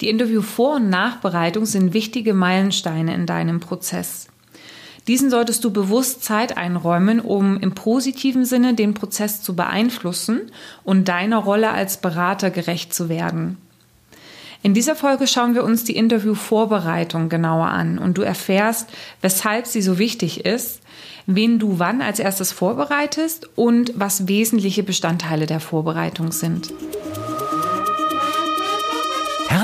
Die Interview-Vor- und Nachbereitung sind wichtige Meilensteine in deinem Prozess. Diesen solltest du bewusst Zeit einräumen, um im positiven Sinne den Prozess zu beeinflussen und deiner Rolle als Berater gerecht zu werden. In dieser Folge schauen wir uns die Interviewvorbereitung genauer an und du erfährst, weshalb sie so wichtig ist, wen du wann als erstes vorbereitest und was wesentliche Bestandteile der Vorbereitung sind.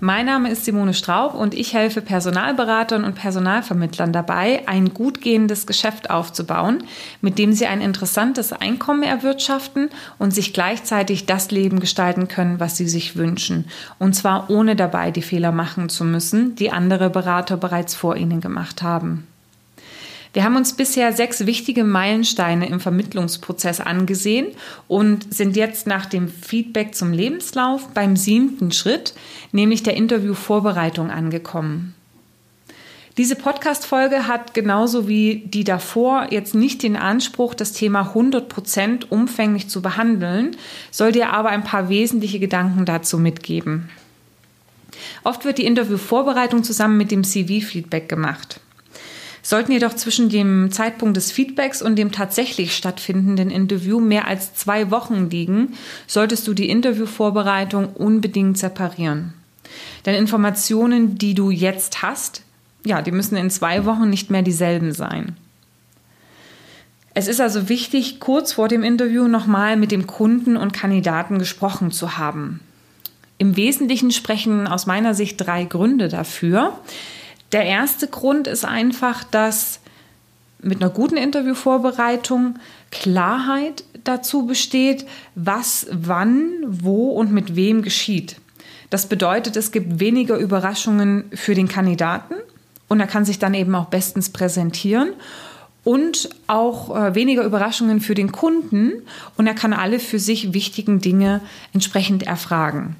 mein Name ist Simone Straub und ich helfe Personalberatern und Personalvermittlern dabei, ein gut gehendes Geschäft aufzubauen, mit dem sie ein interessantes Einkommen erwirtschaften und sich gleichzeitig das Leben gestalten können, was sie sich wünschen. Und zwar ohne dabei die Fehler machen zu müssen, die andere Berater bereits vor ihnen gemacht haben. Wir haben uns bisher sechs wichtige Meilensteine im Vermittlungsprozess angesehen und sind jetzt nach dem Feedback zum Lebenslauf beim siebten Schritt, nämlich der Interviewvorbereitung angekommen. Diese Podcast-Folge hat genauso wie die davor jetzt nicht den Anspruch, das Thema 100% umfänglich zu behandeln, soll dir aber ein paar wesentliche Gedanken dazu mitgeben. Oft wird die Interviewvorbereitung zusammen mit dem CV-Feedback gemacht. Sollten jedoch zwischen dem Zeitpunkt des Feedbacks und dem tatsächlich stattfindenden Interview mehr als zwei Wochen liegen, solltest du die Interviewvorbereitung unbedingt separieren. Denn Informationen, die du jetzt hast, ja, die müssen in zwei Wochen nicht mehr dieselben sein. Es ist also wichtig, kurz vor dem Interview nochmal mit dem Kunden und Kandidaten gesprochen zu haben. Im Wesentlichen sprechen aus meiner Sicht drei Gründe dafür. Der erste Grund ist einfach, dass mit einer guten Interviewvorbereitung Klarheit dazu besteht, was, wann, wo und mit wem geschieht. Das bedeutet, es gibt weniger Überraschungen für den Kandidaten und er kann sich dann eben auch bestens präsentieren und auch äh, weniger Überraschungen für den Kunden und er kann alle für sich wichtigen Dinge entsprechend erfragen.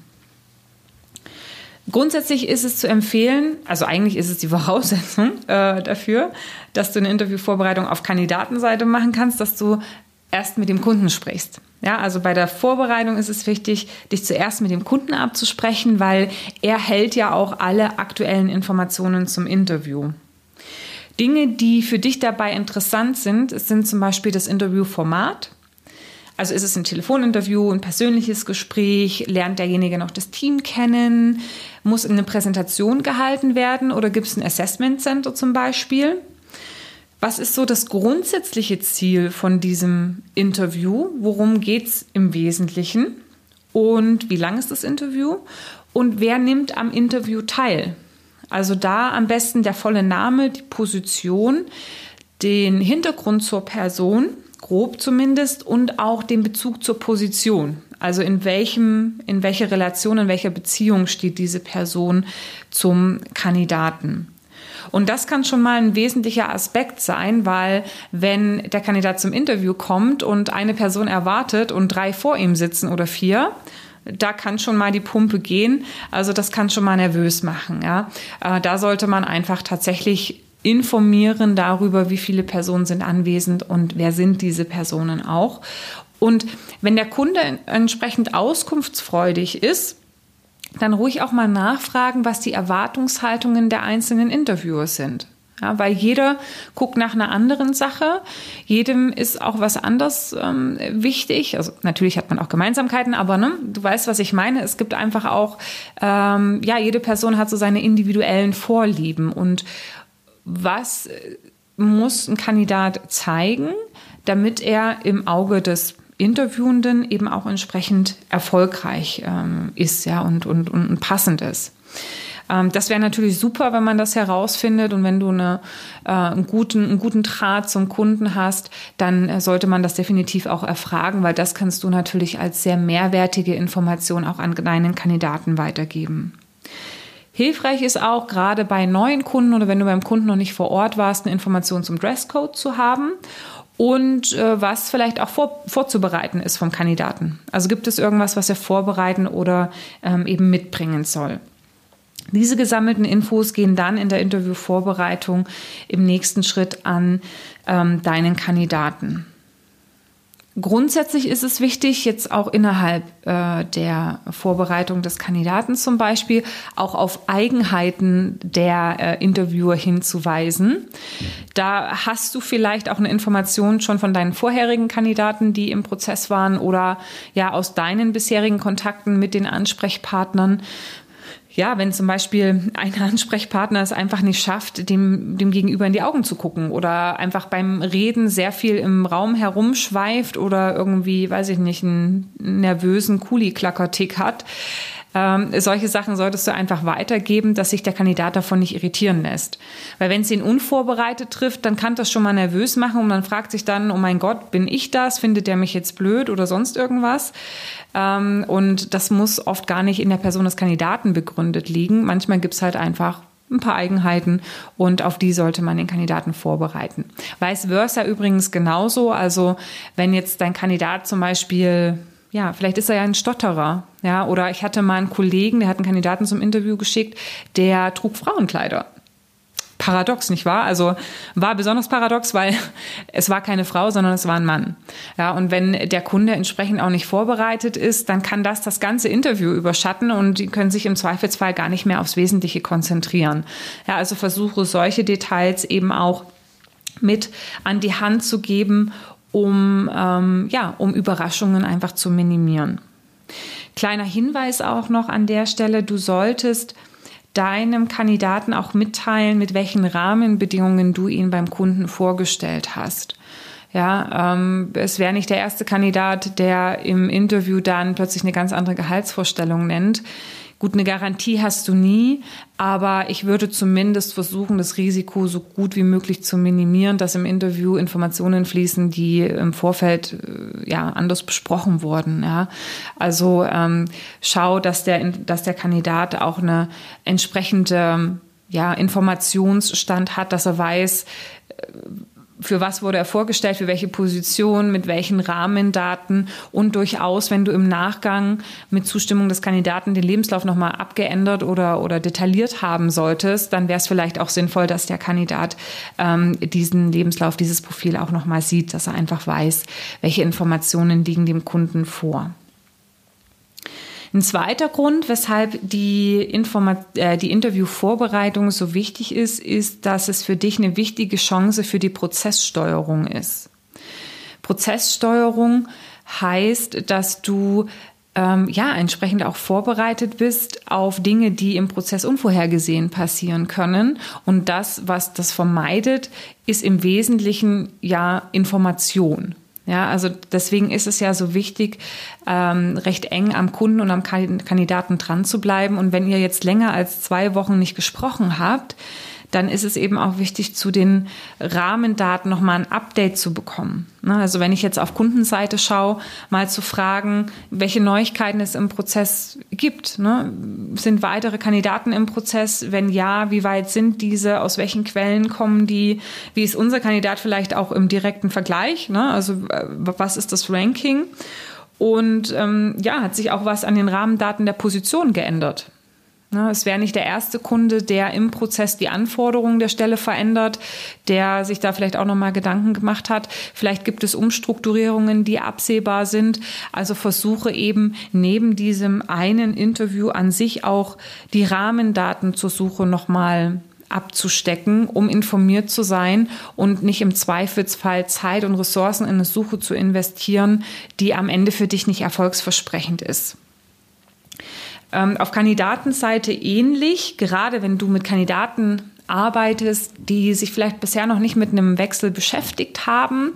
Grundsätzlich ist es zu empfehlen, also eigentlich ist es die Voraussetzung äh, dafür, dass du eine Interviewvorbereitung auf Kandidatenseite machen kannst, dass du erst mit dem Kunden sprichst. Ja, also bei der Vorbereitung ist es wichtig, dich zuerst mit dem Kunden abzusprechen, weil er hält ja auch alle aktuellen Informationen zum Interview. Dinge, die für dich dabei interessant sind, sind zum Beispiel das Interviewformat. Also ist es ein Telefoninterview, ein persönliches Gespräch, lernt derjenige noch das Team kennen, muss eine Präsentation gehalten werden oder gibt es ein Assessment Center zum Beispiel? Was ist so das grundsätzliche Ziel von diesem Interview? Worum geht es im Wesentlichen? Und wie lang ist das Interview? Und wer nimmt am Interview teil? Also da am besten der volle Name, die Position, den Hintergrund zur Person grob zumindest, und auch den Bezug zur Position. Also in welchem, in welcher Relation, in welcher Beziehung steht diese Person zum Kandidaten. Und das kann schon mal ein wesentlicher Aspekt sein, weil wenn der Kandidat zum Interview kommt und eine Person erwartet und drei vor ihm sitzen oder vier, da kann schon mal die Pumpe gehen. Also das kann schon mal nervös machen. Ja, äh, da sollte man einfach tatsächlich informieren darüber, wie viele Personen sind anwesend und wer sind diese Personen auch. Und wenn der Kunde entsprechend auskunftsfreudig ist, dann ruhig auch mal nachfragen, was die Erwartungshaltungen der einzelnen Interviewer sind. Ja, weil jeder guckt nach einer anderen Sache. Jedem ist auch was anderes ähm, wichtig. Also natürlich hat man auch Gemeinsamkeiten, aber ne, du weißt, was ich meine. Es gibt einfach auch, ähm, ja, jede Person hat so seine individuellen Vorlieben und was muss ein Kandidat zeigen, damit er im Auge des Interviewenden eben auch entsprechend erfolgreich ähm, ist ja, und, und, und passend ist. Ähm, das wäre natürlich super, wenn man das herausfindet und wenn du eine, äh, einen, guten, einen guten Draht zum Kunden hast, dann äh, sollte man das definitiv auch erfragen, weil das kannst du natürlich als sehr mehrwertige Information auch an deinen Kandidaten weitergeben. Hilfreich ist auch gerade bei neuen Kunden oder wenn du beim Kunden noch nicht vor Ort warst, eine Information zum Dresscode zu haben und äh, was vielleicht auch vor, vorzubereiten ist vom Kandidaten. Also gibt es irgendwas, was er vorbereiten oder ähm, eben mitbringen soll. Diese gesammelten Infos gehen dann in der Interviewvorbereitung im nächsten Schritt an ähm, deinen Kandidaten. Grundsätzlich ist es wichtig, jetzt auch innerhalb äh, der Vorbereitung des Kandidaten zum Beispiel auch auf Eigenheiten der äh, Interviewer hinzuweisen. Da hast du vielleicht auch eine Information schon von deinen vorherigen Kandidaten, die im Prozess waren oder ja aus deinen bisherigen Kontakten mit den Ansprechpartnern ja, wenn zum Beispiel ein Ansprechpartner es einfach nicht schafft, dem, dem Gegenüber in die Augen zu gucken oder einfach beim Reden sehr viel im Raum herumschweift oder irgendwie, weiß ich nicht, einen nervösen Kuli-Klacker-Tick hat, ähm, solche Sachen solltest du einfach weitergeben, dass sich der Kandidat davon nicht irritieren lässt. Weil wenn es ihn unvorbereitet trifft, dann kann das schon mal nervös machen und man fragt sich dann, oh mein Gott, bin ich das? Findet der mich jetzt blöd oder sonst irgendwas? Ähm, und das muss oft gar nicht in der Person des Kandidaten begründet liegen. Manchmal gibt es halt einfach ein paar Eigenheiten und auf die sollte man den Kandidaten vorbereiten. Vice versa übrigens genauso. Also wenn jetzt dein Kandidat zum Beispiel ja, vielleicht ist er ja ein Stotterer, ja, oder ich hatte mal einen Kollegen, der hat einen Kandidaten zum Interview geschickt, der trug Frauenkleider. Paradox, nicht wahr? Also war besonders paradox, weil es war keine Frau, sondern es war ein Mann. Ja, und wenn der Kunde entsprechend auch nicht vorbereitet ist, dann kann das das ganze Interview überschatten und die können sich im Zweifelsfall gar nicht mehr aufs Wesentliche konzentrieren. Ja, also versuche solche Details eben auch mit an die Hand zu geben, um, ähm, ja, um Überraschungen einfach zu minimieren. Kleiner Hinweis auch noch an der Stelle, du solltest deinem Kandidaten auch mitteilen, mit welchen Rahmenbedingungen du ihn beim Kunden vorgestellt hast. Ja, ähm, es wäre nicht der erste Kandidat, der im Interview dann plötzlich eine ganz andere Gehaltsvorstellung nennt. Gut, eine Garantie hast du nie, aber ich würde zumindest versuchen, das Risiko so gut wie möglich zu minimieren, dass im Interview Informationen fließen, die im Vorfeld äh, ja anders besprochen wurden. Ja. Also ähm, schau, dass der, dass der Kandidat auch eine entsprechende ja, Informationsstand hat, dass er weiß, äh, für was wurde er vorgestellt, für welche Position, mit welchen Rahmendaten und durchaus, wenn du im Nachgang mit Zustimmung des Kandidaten den Lebenslauf nochmal abgeändert oder, oder detailliert haben solltest, dann wäre es vielleicht auch sinnvoll, dass der Kandidat ähm, diesen Lebenslauf, dieses Profil auch nochmal sieht, dass er einfach weiß, welche Informationen liegen dem Kunden vor. Ein zweiter Grund, weshalb die, äh, die Interviewvorbereitung so wichtig ist, ist, dass es für dich eine wichtige Chance für die Prozesssteuerung ist. Prozesssteuerung heißt, dass du ähm, ja entsprechend auch vorbereitet bist auf Dinge, die im Prozess unvorhergesehen passieren können. Und das, was das vermeidet, ist im Wesentlichen ja Information. Ja, also deswegen ist es ja so wichtig, ähm, recht eng am Kunden und am Kandidaten dran zu bleiben. Und wenn ihr jetzt länger als zwei Wochen nicht gesprochen habt, dann ist es eben auch wichtig, zu den Rahmendaten nochmal ein Update zu bekommen. Ne, also wenn ich jetzt auf Kundenseite schaue, mal zu fragen, welche Neuigkeiten es im Prozess gibt. Ne? Sind weitere Kandidaten im Prozess? Wenn ja, wie weit sind diese? Aus welchen Quellen kommen die? Wie ist unser Kandidat vielleicht auch im direkten Vergleich? Ne? Also äh, was ist das Ranking? Und ähm, ja, hat sich auch was an den Rahmendaten der Position geändert. Ne, es wäre nicht der erste Kunde, der im Prozess die Anforderungen der Stelle verändert, der sich da vielleicht auch nochmal Gedanken gemacht hat. Vielleicht gibt es Umstrukturierungen, die absehbar sind. Also versuche eben neben diesem einen Interview an sich auch die Rahmendaten zur Suche nochmal abzustecken, um informiert zu sein und nicht im Zweifelsfall Zeit und Ressourcen in eine Suche zu investieren, die am Ende für dich nicht erfolgsversprechend ist. Ähm, auf Kandidatenseite ähnlich, gerade wenn du mit Kandidaten arbeitest, die sich vielleicht bisher noch nicht mit einem Wechsel beschäftigt haben,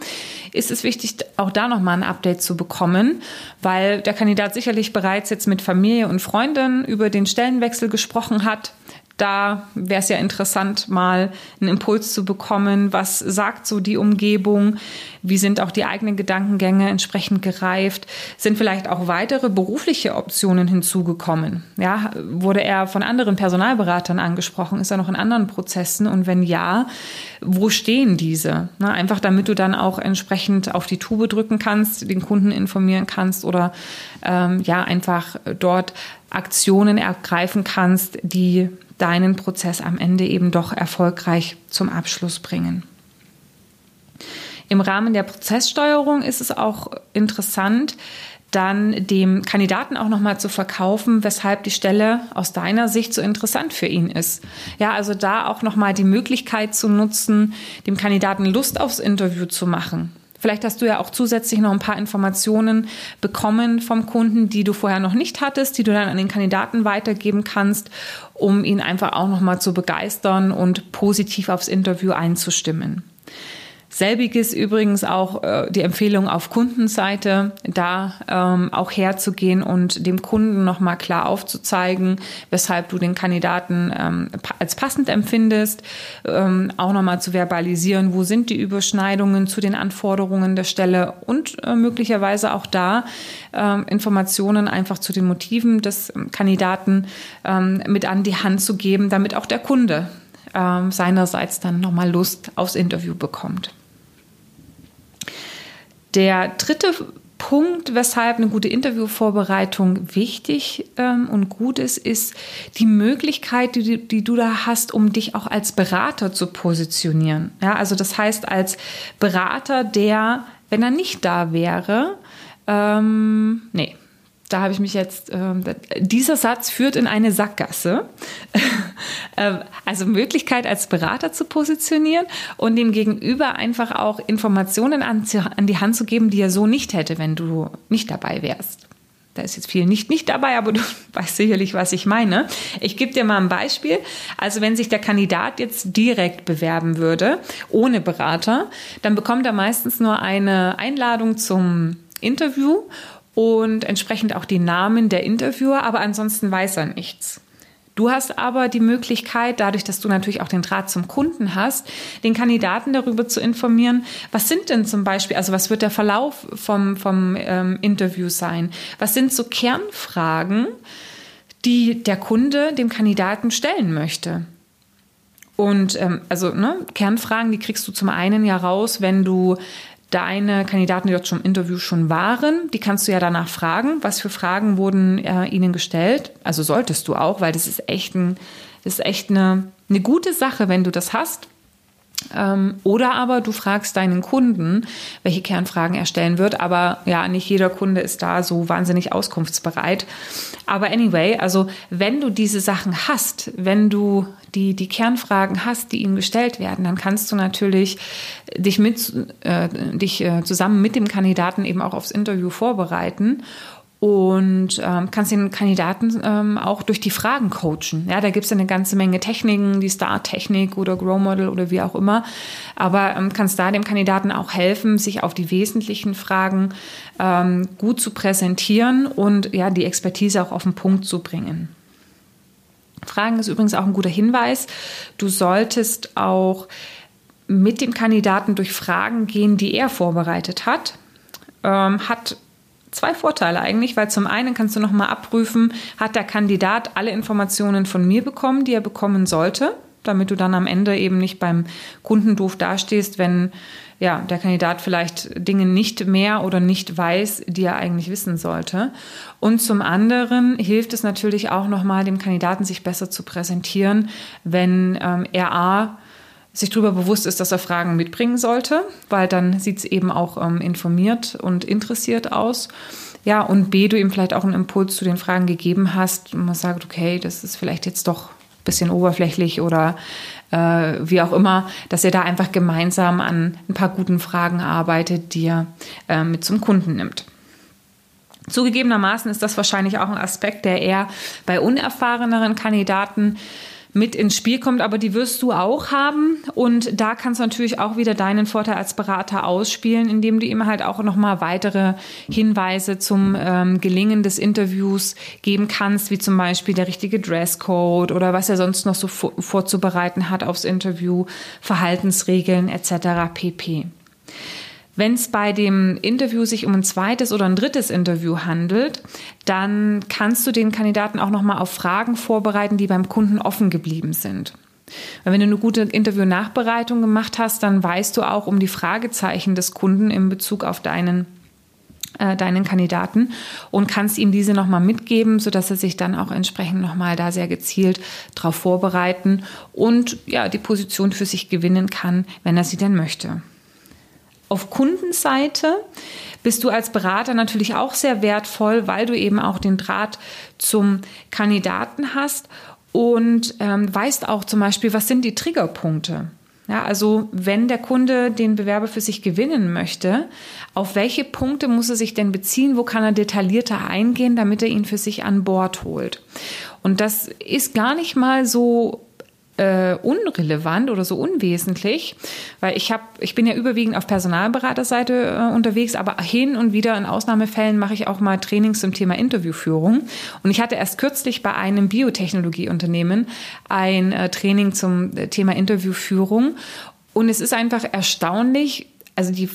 ist es wichtig, auch da nochmal ein Update zu bekommen, weil der Kandidat sicherlich bereits jetzt mit Familie und Freunden über den Stellenwechsel gesprochen hat da wäre es ja interessant, mal einen Impuls zu bekommen. Was sagt so die Umgebung? Wie sind auch die eigenen Gedankengänge entsprechend gereift? Sind vielleicht auch weitere berufliche Optionen hinzugekommen? Ja, wurde er von anderen Personalberatern angesprochen? Ist er noch in anderen Prozessen? Und wenn ja, wo stehen diese? Na, einfach damit du dann auch entsprechend auf die Tube drücken kannst, den Kunden informieren kannst oder ähm, ja, einfach dort Aktionen ergreifen kannst, die deinen Prozess am Ende eben doch erfolgreich zum Abschluss bringen. Im Rahmen der Prozesssteuerung ist es auch interessant, dann dem Kandidaten auch nochmal zu verkaufen, weshalb die Stelle aus deiner Sicht so interessant für ihn ist. Ja, also da auch nochmal die Möglichkeit zu nutzen, dem Kandidaten Lust aufs Interview zu machen. Vielleicht hast du ja auch zusätzlich noch ein paar Informationen bekommen vom Kunden, die du vorher noch nicht hattest, die du dann an den Kandidaten weitergeben kannst, um ihn einfach auch nochmal zu begeistern und positiv aufs Interview einzustimmen. Selbiges übrigens auch äh, die Empfehlung auf Kundenseite, da ähm, auch herzugehen und dem Kunden nochmal klar aufzuzeigen, weshalb du den Kandidaten ähm, als passend empfindest, ähm, auch nochmal zu verbalisieren, wo sind die Überschneidungen zu den Anforderungen der Stelle und äh, möglicherweise auch da äh, Informationen einfach zu den Motiven des Kandidaten ähm, mit an die Hand zu geben, damit auch der Kunde ähm, seinerseits dann nochmal Lust aufs Interview bekommt. Der dritte Punkt, weshalb eine gute Interviewvorbereitung wichtig ähm, und gut ist, ist die Möglichkeit, die, die, du da hast, um dich auch als Berater zu positionieren. Ja, also das heißt als Berater, der, wenn er nicht da wäre, ähm, nee, da habe ich mich jetzt, äh, dieser Satz führt in eine Sackgasse. äh, also Möglichkeit als Berater zu positionieren und dem Gegenüber einfach auch Informationen an, an die Hand zu geben, die er so nicht hätte, wenn du nicht dabei wärst. Da ist jetzt viel nicht nicht dabei, aber du weißt sicherlich, was ich meine. Ich gebe dir mal ein Beispiel. Also wenn sich der Kandidat jetzt direkt bewerben würde, ohne Berater, dann bekommt er meistens nur eine Einladung zum Interview und entsprechend auch die Namen der Interviewer, aber ansonsten weiß er nichts. Du hast aber die Möglichkeit, dadurch, dass du natürlich auch den Draht zum Kunden hast, den Kandidaten darüber zu informieren, was sind denn zum Beispiel, also was wird der Verlauf vom, vom ähm, Interview sein? Was sind so Kernfragen, die der Kunde dem Kandidaten stellen möchte? Und ähm, also ne, Kernfragen, die kriegst du zum einen ja raus, wenn du deine Kandidaten, die dort schon im Interview schon waren, die kannst du ja danach fragen, was für Fragen wurden äh, ihnen gestellt. Also solltest du auch, weil das ist echt, ein, das ist echt eine, eine gute Sache, wenn du das hast. Ähm, oder aber du fragst deinen Kunden, welche Kernfragen er stellen wird. Aber ja, nicht jeder Kunde ist da so wahnsinnig auskunftsbereit. Aber anyway, also wenn du diese Sachen hast, wenn du die, die Kernfragen hast, die ihnen gestellt werden, dann kannst du natürlich dich mit, äh, dich äh, zusammen mit dem Kandidaten eben auch aufs Interview vorbereiten und ähm, kannst den Kandidaten ähm, auch durch die Fragen coachen. Ja, da gibt es eine ganze Menge Techniken, die Star-Technik oder Grow Model oder wie auch immer. Aber ähm, kannst da dem Kandidaten auch helfen, sich auf die wesentlichen Fragen ähm, gut zu präsentieren und ja, die Expertise auch auf den Punkt zu bringen. Fragen ist übrigens auch ein guter Hinweis. Du solltest auch mit dem Kandidaten durch Fragen gehen, die er vorbereitet hat. Ähm, hat zwei Vorteile eigentlich, weil zum einen kannst du nochmal abprüfen, hat der Kandidat alle Informationen von mir bekommen, die er bekommen sollte, damit du dann am Ende eben nicht beim Kunden doof dastehst, wenn ja, der Kandidat vielleicht Dinge nicht mehr oder nicht weiß, die er eigentlich wissen sollte. Und zum anderen hilft es natürlich auch nochmal, dem Kandidaten sich besser zu präsentieren, wenn ähm, er A sich darüber bewusst ist, dass er Fragen mitbringen sollte, weil dann sieht es eben auch ähm, informiert und interessiert aus. Ja, und B, du ihm vielleicht auch einen Impuls zu den Fragen gegeben hast und man sagt, okay, das ist vielleicht jetzt doch ein bisschen oberflächlich oder äh, wie auch immer, dass er da einfach gemeinsam an ein paar guten Fragen arbeitet, die er äh, mit zum Kunden nimmt. Zugegebenermaßen ist das wahrscheinlich auch ein Aspekt, der eher bei unerfahreneren Kandidaten mit ins Spiel kommt, aber die wirst du auch haben. Und da kannst du natürlich auch wieder deinen Vorteil als Berater ausspielen, indem du ihm halt auch nochmal weitere Hinweise zum ähm, Gelingen des Interviews geben kannst, wie zum Beispiel der richtige Dresscode oder was er sonst noch so vorzubereiten hat aufs Interview, Verhaltensregeln etc. pp. Wenn es bei dem Interview sich um ein zweites oder ein drittes Interview handelt, dann kannst du den Kandidaten auch noch mal auf Fragen vorbereiten, die beim Kunden offen geblieben sind. Weil wenn du eine gute Interview-Nachbereitung gemacht hast, dann weißt du auch um die Fragezeichen des Kunden in Bezug auf deinen äh, deinen Kandidaten und kannst ihm diese nochmal mitgeben, sodass er sich dann auch entsprechend nochmal da sehr gezielt darauf vorbereiten und ja, die Position für sich gewinnen kann, wenn er sie denn möchte. Auf Kundenseite bist du als Berater natürlich auch sehr wertvoll, weil du eben auch den Draht zum Kandidaten hast und ähm, weißt auch zum Beispiel, was sind die Triggerpunkte. Ja, also wenn der Kunde den Bewerber für sich gewinnen möchte, auf welche Punkte muss er sich denn beziehen? Wo kann er detaillierter eingehen, damit er ihn für sich an Bord holt? Und das ist gar nicht mal so äh, unrelevant oder so unwesentlich, weil ich habe, ich bin ja überwiegend auf Personalberaterseite äh, unterwegs, aber hin und wieder in Ausnahmefällen mache ich auch mal Trainings zum Thema Interviewführung. Und ich hatte erst kürzlich bei einem Biotechnologieunternehmen ein äh, Training zum äh, Thema Interviewführung. Und es ist einfach erstaunlich, also die,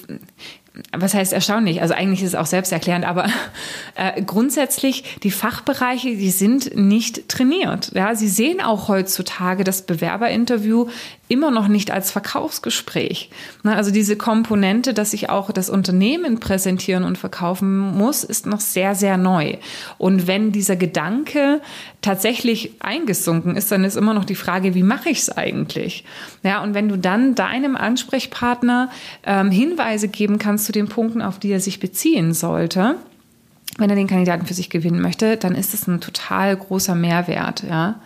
was heißt erstaunlich? Also eigentlich ist es auch selbsterklärend, aber äh, grundsätzlich die Fachbereiche, die sind nicht trainiert. Ja, sie sehen auch heutzutage das Bewerberinterview immer noch nicht als Verkaufsgespräch. Also diese Komponente, dass sich auch das Unternehmen präsentieren und verkaufen muss, ist noch sehr, sehr neu. Und wenn dieser Gedanke tatsächlich eingesunken ist, dann ist immer noch die Frage, wie mache ich es eigentlich? Ja, und wenn du dann deinem Ansprechpartner ähm, Hinweise geben kannst zu den Punkten, auf die er sich beziehen sollte, wenn er den Kandidaten für sich gewinnen möchte, dann ist das ein total großer Mehrwert, ja.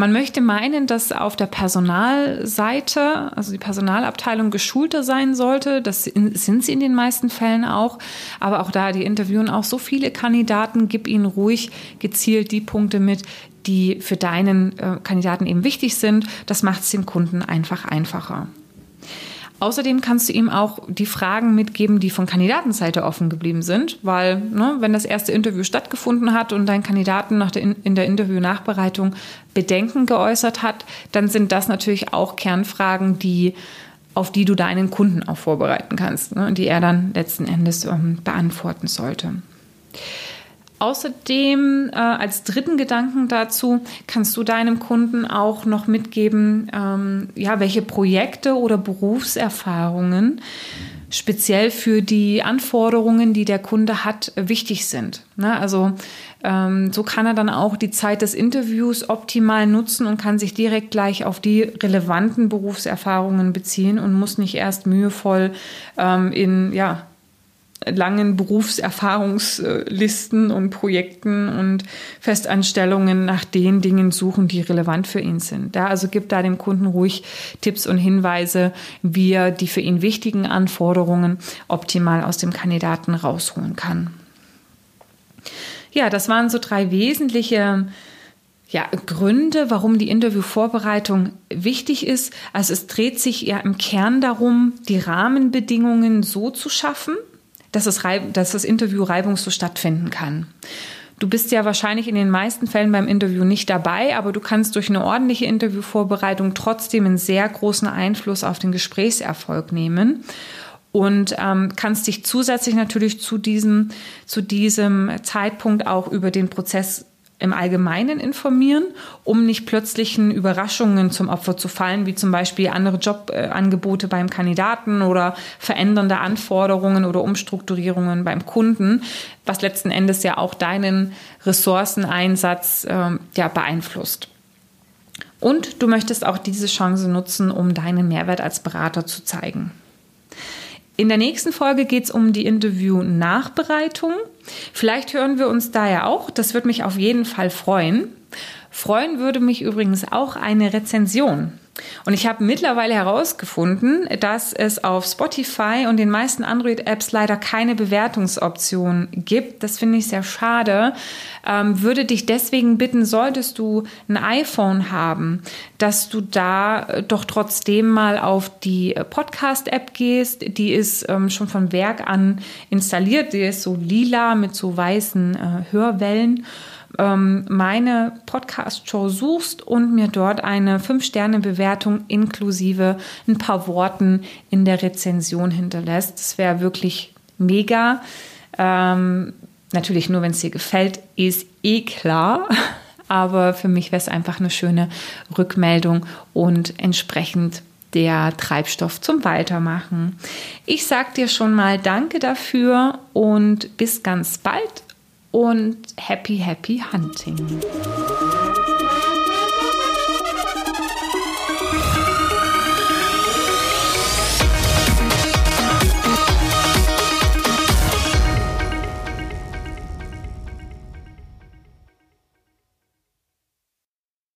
Man möchte meinen, dass auf der Personalseite, also die Personalabteilung geschulter sein sollte. Das sind sie in den meisten Fällen auch. Aber auch da, die interviewen auch so viele Kandidaten. Gib ihnen ruhig gezielt die Punkte mit, die für deinen äh, Kandidaten eben wichtig sind. Das macht es dem Kunden einfach einfacher. Außerdem kannst du ihm auch die Fragen mitgeben, die von Kandidatenseite offen geblieben sind, weil ne, wenn das erste Interview stattgefunden hat und dein Kandidaten nach der, in der Interview-Nachbereitung Bedenken geäußert hat, dann sind das natürlich auch Kernfragen, die auf die du deinen Kunden auch vorbereiten kannst, ne, die er dann letzten Endes ähm, beantworten sollte. Außerdem äh, als dritten Gedanken dazu kannst du deinem Kunden auch noch mitgeben, ähm, ja, welche Projekte oder Berufserfahrungen speziell für die Anforderungen, die der Kunde hat, wichtig sind. Ne? Also ähm, so kann er dann auch die Zeit des Interviews optimal nutzen und kann sich direkt gleich auf die relevanten Berufserfahrungen beziehen und muss nicht erst mühevoll ähm, in ja, langen Berufserfahrungslisten und Projekten und Festanstellungen nach den Dingen suchen, die relevant für ihn sind. Da also gibt da dem Kunden ruhig Tipps und Hinweise, wie er die für ihn wichtigen Anforderungen optimal aus dem Kandidaten rausholen kann. Ja, das waren so drei wesentliche ja, Gründe, warum die Interviewvorbereitung wichtig ist. Also es dreht sich ja im Kern darum, die Rahmenbedingungen so zu schaffen, dass das, dass das Interview reibungslos stattfinden kann. Du bist ja wahrscheinlich in den meisten Fällen beim Interview nicht dabei, aber du kannst durch eine ordentliche Interviewvorbereitung trotzdem einen sehr großen Einfluss auf den Gesprächserfolg nehmen und ähm, kannst dich zusätzlich natürlich zu diesem, zu diesem Zeitpunkt auch über den Prozess im Allgemeinen informieren, um nicht plötzlichen Überraschungen zum Opfer zu fallen, wie zum Beispiel andere Jobangebote beim Kandidaten oder verändernde Anforderungen oder Umstrukturierungen beim Kunden, was letzten Endes ja auch deinen Ressourceneinsatz äh, ja, beeinflusst. Und du möchtest auch diese Chance nutzen, um deinen Mehrwert als Berater zu zeigen. In der nächsten Folge geht es um die Interview-Nachbereitung. Vielleicht hören wir uns da ja auch. Das würde mich auf jeden Fall freuen. Freuen würde mich übrigens auch eine Rezension. Und ich habe mittlerweile herausgefunden, dass es auf Spotify und den meisten Android-Apps leider keine Bewertungsoption gibt. Das finde ich sehr schade. Ähm, würde dich deswegen bitten, solltest du ein iPhone haben, dass du da äh, doch trotzdem mal auf die Podcast-App gehst. Die ist ähm, schon von Werk an installiert. Die ist so lila mit so weißen äh, Hörwellen ähm, meine Podcast-Show suchst und mir dort eine 5-Sterne-Bewertung inklusive ein paar Worten in der Rezension hinterlässt. Das wäre wirklich mega. Ähm, natürlich nur, wenn es dir gefällt, ist eh klar. Aber für mich wäre es einfach eine schöne Rückmeldung und entsprechend der Treibstoff zum Weitermachen. Ich sage dir schon mal Danke dafür und bis ganz bald und happy, happy hunting.